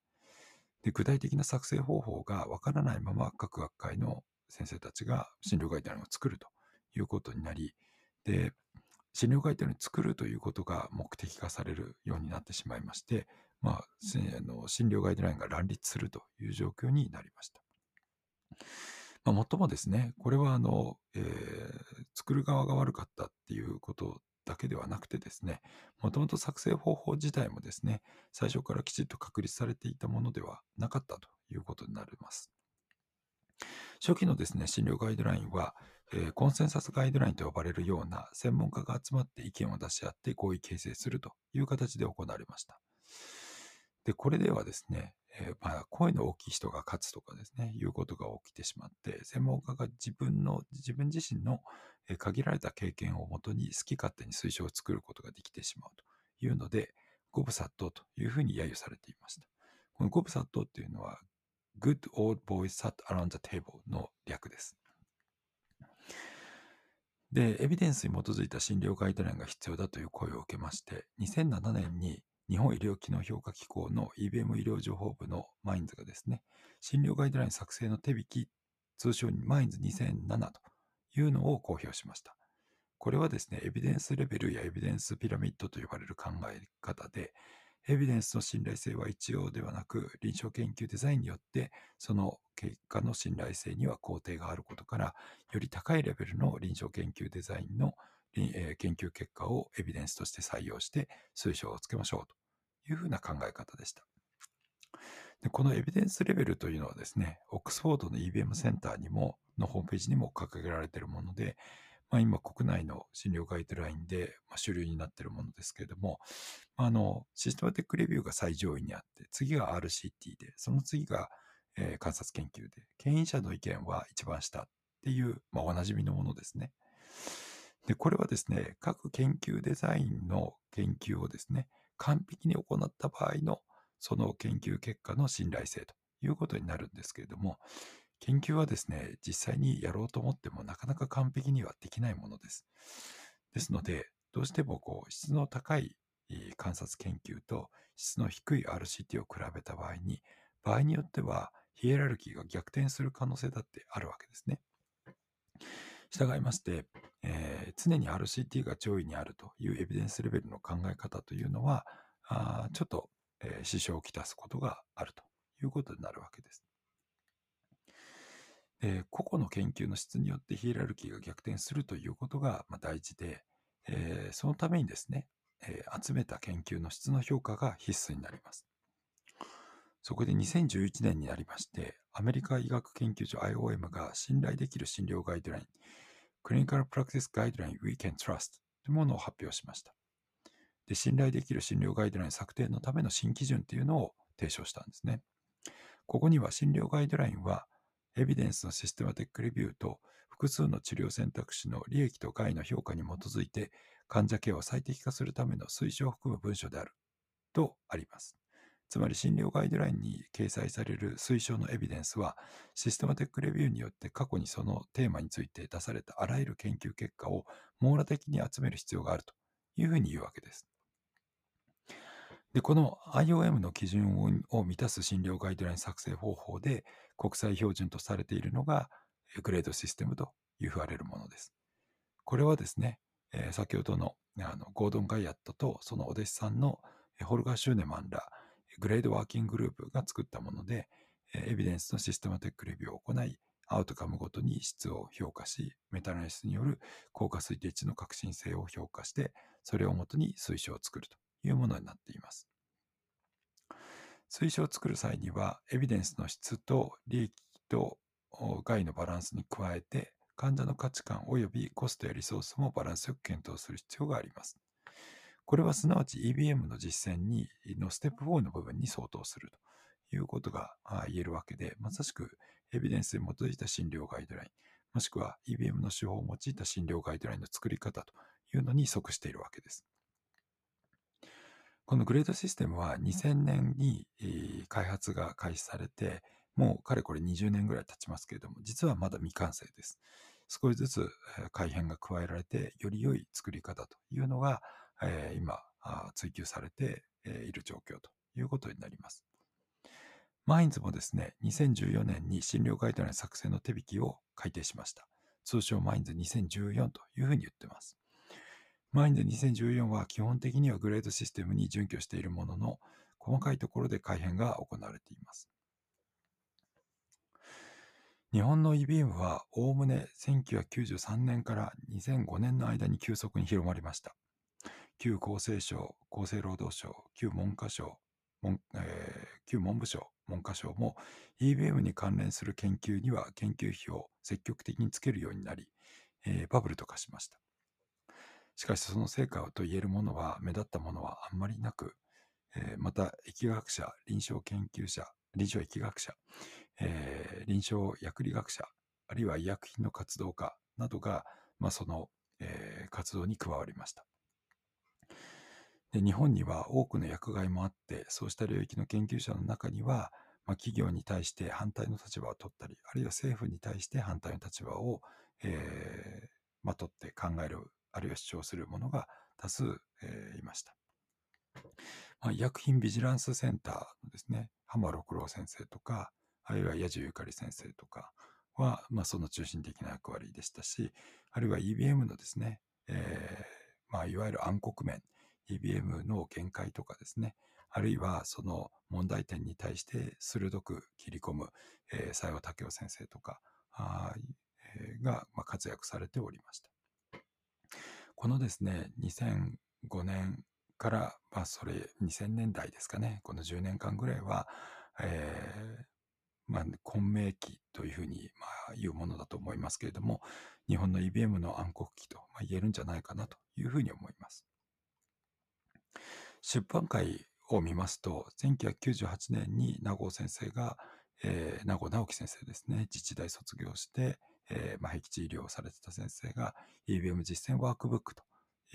で具体的な作成方法がわからないまま、各学会の先生たちが診療ガイドラインを作るということになり、で、診療ガイドラインを作るということが目的化されるようになってしまいまして、まあ、あの診療ガイドラインが乱立するという状況になりました。まあ、もっともですね、これはあの、えー、作る側が悪かったっていうことだけではなくてですね、もともと作成方法自体もですね、最初からきちっと確立されていたものではなかったということになります。初期のですね、診療ガイドラインは、えー、コンセンサスガイドラインと呼ばれるような専門家が集まって意見を出し合って合意形成するという形で行われました。で、これではですね、えー、まあ、声の大きい人が勝つとかですね、いうことが起きてしまって、専門家が自分の、自分自身の限られた経験をもとに好き勝手に推奨を作ることができてしまうというので、五分殺到というふうに揶揄されていました。この五分殺到っていうのは、Good Old Boys Sat Around the Table の略です。で、エビデンスに基づいた診療ガイドラインが必要だという声を受けまして、2007年に日本医療機能評価機構の EBM 医療情報部のマインズがですね、診療ガイドライン作成の手引き、通称にマインズ2007というのを公表しました。これはですね、エビデンスレベルやエビデンスピラミッドと呼ばれる考え方で、エビデンスの信頼性は一応ではなく、臨床研究デザインによって、その結果の信頼性には肯定があることから、より高いレベルの臨床研究デザインの研究結果をエビデンスとして採用して推奨をつけましょうというふうな考え方でした。でこのエビデンスレベルというのはですね、オックスフォードの EBM センターにも、のホームページにも掲げられているもので、まあ、今国内の診療ガイドラインで、主流になっているものですけれども、あの、システマティックレビューが最上位にあって、次が RCT で、その次が、えー、観察研究で、牽引者の意見は一番下っていう、まあ、おなじみのものですね。で、これはですね、各研究デザインの研究をですね、完璧に行った場合のその研究結果の信頼性ということになるんですけれども、研究はですね、実際にやろうと思ってもなかなか完璧にはできないものです。ですので、どうしてもこう質の高い観察研究と質の低い RCT を比べた場合に、場合によってはヒエラルキーが逆転する可能性だってあるわけですね。従いまして、えー、常に RCT が上位にあるというエビデンスレベルの考え方というのは、あちょっと、えー、支障をきたすことがあるということになるわけです。で個々の研究の質によってヒエラルキーが逆転するということがまあ大事で、えー、そのためにですね、えー、集めた研究の質の評価が必須になります。そこで2011年になりまして、アメリカ医学研究所 IOM が信頼できる診療ガイドライン、クリニカルプラクティスガイドライン We Can Trust というものを発表しました。で、信頼できる診療ガイドライン策定のための新基準というのを提唱したんですね。ここには診療ガイドラインはエビデンスのシステマティックレビューと複数の治療選択肢の利益と害の評価に基づいて患者ケアを最適化するための推奨を含む文書であるとあります。つまり診療ガイドラインに掲載される推奨のエビデンスはシステマテックレビューによって過去にそのテーマについて出されたあらゆる研究結果を網羅的に集める必要があるというふうに言うわけです。で、この IOM の基準を満たす診療ガイドライン作成方法で国際標準とされているのがグレードシステムと言われるものです。これはですね、えー、先ほどのあのゴードン・ガイアットとそのお弟子さんのホルガー・シューネマンらグレードワーキンググループが作ったもので、エビデンスのシステマティックレビューを行い、アウトカムごとに質を評価し、メタナリスによる効果推定値の革新性を評価して、それをもとに推奨を作るというものになっています。推奨を作る際には、エビデンスの質と利益と害のバランスに加えて、患者の価値観及びコストやリソースもバランスよく検討する必要があります。これはすなわち EBM の実践にのステップ4の部分に相当するということが言えるわけで、まさしくエビデンスに基づいた診療ガイドライン、もしくは EBM の手法を用いた診療ガイドラインの作り方というのに即しているわけです。このグレードシステムは2000年に開発が開始されて、もうかれこれ20年ぐらい経ちますけれども、実はまだ未完成です。少しずつ改変が加えられて、より良い作り方というのが、えー、今追求されている状況ということになります。マインズもですね、2014年に診療ガイドライン作成の手引きを改定しました。通称マインズ2014というふうに言ってます。マインド2014は基本的にはグレードシステムに準拠しているものの、細かいところで改変が行われています。日本の EBM はおおむね1993年から2005年の間に急速に広まりました。旧厚生省、厚生労働省、旧文科省、文えー、旧文部省、文科省も EBM に関連する研究には研究費を積極的につけるようになり、えー、バブルと化しました。しかしその成果と言えるものは目立ったものはあんまりなく、えー、また疫学者、臨床研究者、臨床疫学者、えー、臨床薬理学者、あるいは医薬品の活動家などが、まあ、その、えー、活動に加わりましたで。日本には多くの薬害もあって、そうした領域の研究者の中には、まあ、企業に対して反対の立場を取ったり、あるいは政府に対して反対の立場を、えーまあ、取って考える、あるいは主張する者が多数、えー、いました。まあ、薬品ビジランスセンターのですね、浜六郎先生とか、あるいは矢地ゆかり先生とかは、まあ、その中心的な役割でしたし、あるいは EBM のですね、えー、まあ、いわゆる暗黒面、EBM の限界とかですね、あるいはその問題点に対して鋭く切り込む、えー、佐用武雄先生とかあ、えー、が、まあ、活躍されておりました。このですね、2005年から、まあ、それ2000年代ですかね、この10年間ぐらいは、えー、まあ、混迷期というふうに、まあ、言うものだと思いますけれども、日本の IBM の暗黒期と、まあ、言えるんじゃないかなというふうに思います。出版会を見ますと、1998年に名護先生が、えー、名護直樹先生ですね、自治大卒業して、えー、まあ、僻地医療をされてた先生が、EBM 実践ワークブックと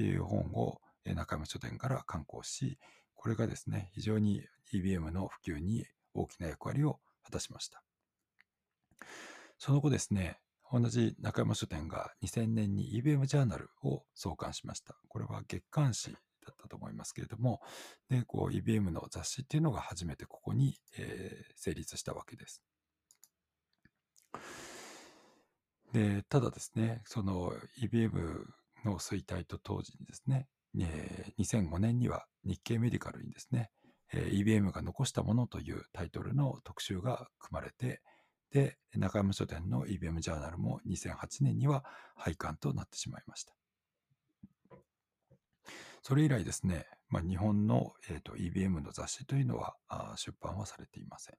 いう本を中山書店から刊行し、これがですね、非常に EBM の普及に大きな役割を果たしました。その後ですね、同じ中山書店が2000年に EBM ジャーナルを創刊しました。これは月刊誌だったと思いますけれども、で、こう EBM の雑誌っていうのが初めてここに、えー、成立したわけです。で、ただですね、その EBM の衰退と同時にですね、えー、2005年には日経メディカルにですね、え EBM が残したものというタイトルの特集が組まれて、で、中山書店の EBM ジャーナルも2008年には廃刊となってしまいました。それ以来ですね、まあ、日本の、えーと、EBM の雑誌というのは出版はされていません。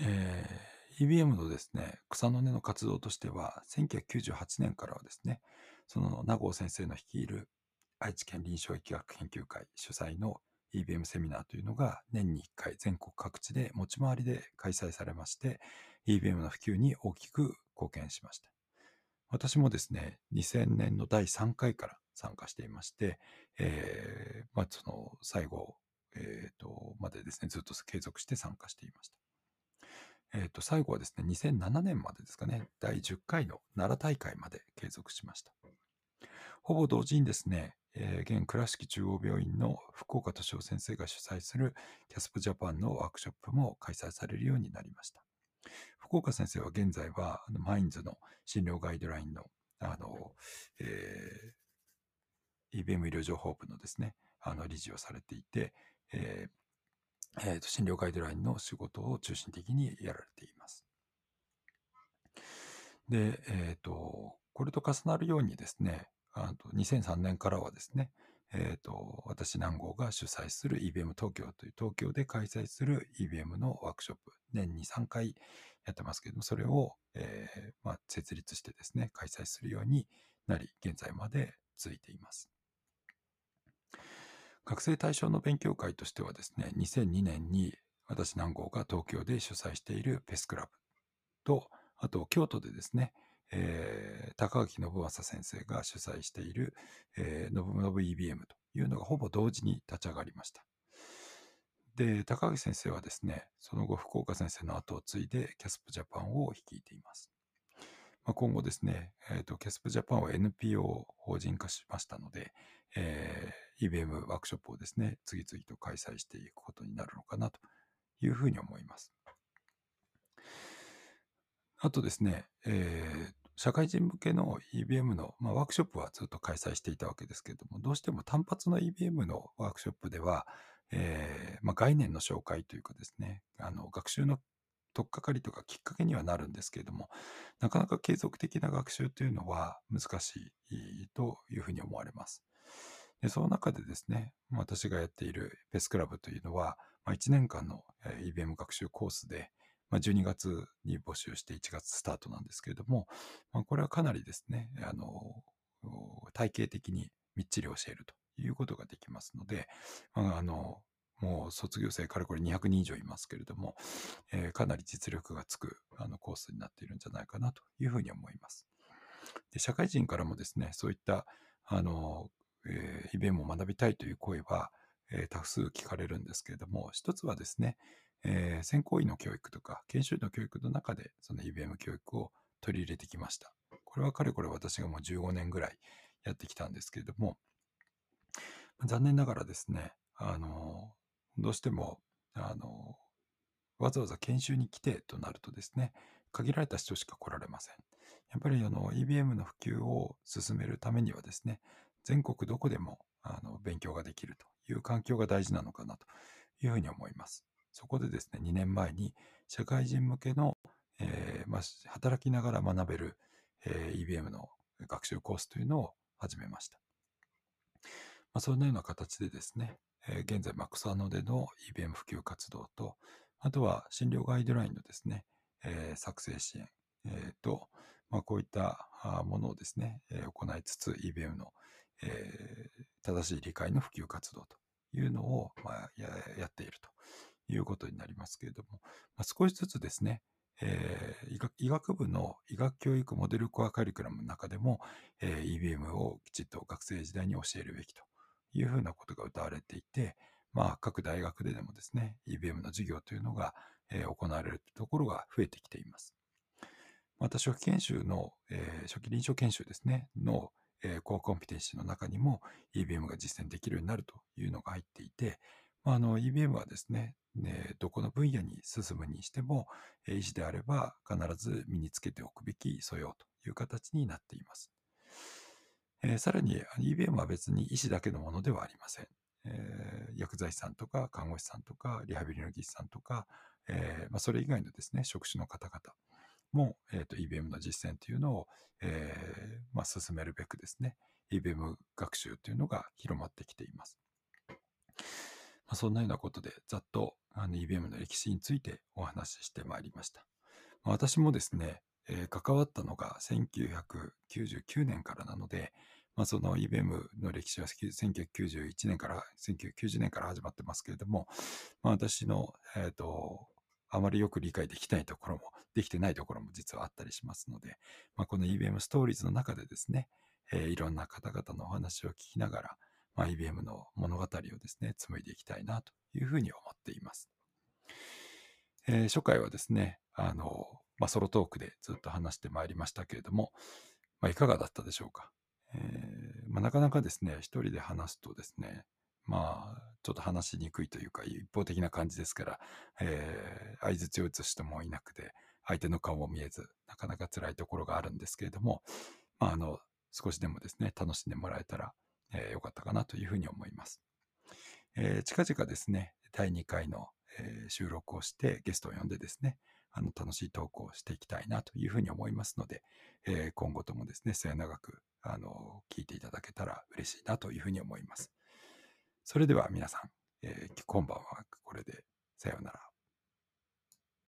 えー、EBM のですね、草の根の活動としては、1998年からはですね、その名郷先生の率いる愛知県臨床疫学研究会主催の EBM セミナーというのが年に1回全国各地で持ち回りで開催されまして EBM の普及に大きく貢献しました。私もですね、2000年の第3回から参加していまして、えー、まあ、その最後、えー、と、までですね、ずっと継続して参加していました。えっ、ー、と、最後はですね、2007年までですかね、第10回の奈良大会まで継続しました。ほぼ同時にですね、えー、現倉敷中央病院の福岡敏夫先生が主催するキャスプジャパンのワークショップも開催されるようになりました。福岡先生は現在はあのマインズの診療ガイドラインのあの、えー、EBM 医療情報部のですね、あの理事をされていて、えーえーと、診療ガイドラインの仕事を中心的にやられています。で、えっ、ー、と、これと重なるようにですね、あと2003年からはですね、えっ、ー、と、私南郷が主催する EBM 東京という東京で開催する EBM のワークショップ、年に3回やってますけども、それを、えー、まあ、設立してですね、開催するようになり、現在まで続いています。学生対象の勉強会としてはですね、2002年に私南郷が東京で主催しているペスクラブと、あと京都でですね、えー、高垣信正先生が主催している、えー、のぶのぶ EBM というのがほぼ同時に立ち上がりました。で、高垣先生はですね、その後福岡先生の後を継いでキャスプジャパンを率いています。まあ、今後ですね、えーと、キャスプジャパンは NPO 法人化しましたので、え EBM ワークショップをですね、次々と開催していくことになるのかなというふうに思います。あとですね、えー、社会人向けの EBM の、まあ、ワークショップはずっと開催していたわけですけれども、どうしても単発の EBM のワークショップでは、えーまあ、概念の紹介というかですね、あの学習の取っかかりとかきっかけにはなるんですけれども、なかなか継続的な学習というのは難しいというふうに思われます。でその中でですね、私がやっているペスクラブというのは、まあ、1年間の EBM 学習コースで、まあ、12月に募集して1月スタートなんですけれども、まあ、これはかなりですね、あの、体系的にみっちり教えるということができますので、あの、もう卒業生からこれ200人以上いますけれども、えー、かなり実力がつくあのコースになっているんじゃないかなというふうに思います。で社会人からもですね、そういったあの、えー、イベントを学びたいという声は、えー、多数聞かれるんですけれども、一つはですね、えー、専攻医の教育とか研修医の教育の中でその IBM 教育を取り入れてきました。これはかれこれ私がもう15年ぐらいやってきたんですけれども、残念ながらですね、あの、どうしても、あの、わざわざ研修に来てとなるとですね、限られた人しか来られません。やっぱりあの EBM の普及を進めるためにはですね、全国どこでもあの勉強ができるという環境が大事なのかなというふうに思います。そこでですね、2年前に社会人向けの、えー、まあ、働きながら学べる、えー、EBM の学習コースというのを始めました。まあ、そのような形でですね、えー、現在、マクサノでの EBM 普及活動と、あとは診療ガイドラインのですね、えー、作成支援、えー、と、まあ、こういったものをですね、え、行いつつ EBM の、えー、正しい理解の普及活動というのを、まあ、ややっているということになりますけれども、まあ、少しずつですね、えー、医学医学部の医学教育モデルコアカリキュラムの中でも、えー、EBM をきちっと学生時代に教えるべきというふうなことが謳われていて、まあ、各大学ででもですね、EBM の授業というのが、えー、行われるところが増えてきています。また、初期研修の、えー、初期臨床研修ですね、の、えー、コアコンピテンシーの中にも EBM が実践できるようになるというのが入っていて、まあ、あの EBM はですね、ね、どこの分野に進むにしても、え、医師であれば必ず身につけておくべき素養という形になっています。えー、さらに EBM は別に医師だけのものではありません。えー、薬剤師さんとか看護師さんとかリハビリの技師さんとか、えーまあ、それ以外のですね、職種の方々も、えーと、EBM の実践というのを、えーまあ、進めるべくですね、EBM 学習というのが広まってきています。まあ、そんなようなことで、ざっとあの EBM の歴史についてお話ししてまいりました。まあ、私もですね、えー、関わったのが1999年からなので、まあ、その EBM の歴史は1991年から、1990年から始まってますけれども、まあ、私の、えっ、ー、と、あまりよく理解できないところも、できてないところも実はあったりしますので、まあ、この EBM ストーリーズの中でですね、えー、いろんな方々のお話を聞きながら、まあ、EBM の物語をですね、紡いでいきたいなというふうに思っています。えー、初回はですね、あの、まあ、ソロトークでずっと話してまいりましたけれども、まあ、いかがだったでしょうか。えー、まあ、なかなかですね、一人で話すとですね、まあ、ちょっと話しにくいというか、一方的な感じですから、えー、相槌を打つ人もいなくて、相手の顔も見えず、なかなか辛いところがあるんですけれども、まあ、あの、少しでもですね、楽しんでもらえたら、えー、よかったかなというふうに思います。えー、近々ですね、第2回の、えー、収録をしてゲストを呼んでですね、あの楽しいトークをしていきたいなというふうに思いますので、えー、今後ともですね、末永くあの聞いていただけたら嬉しいなというふうに思います。それでは皆さん、えー、今晩はこれでさようなら。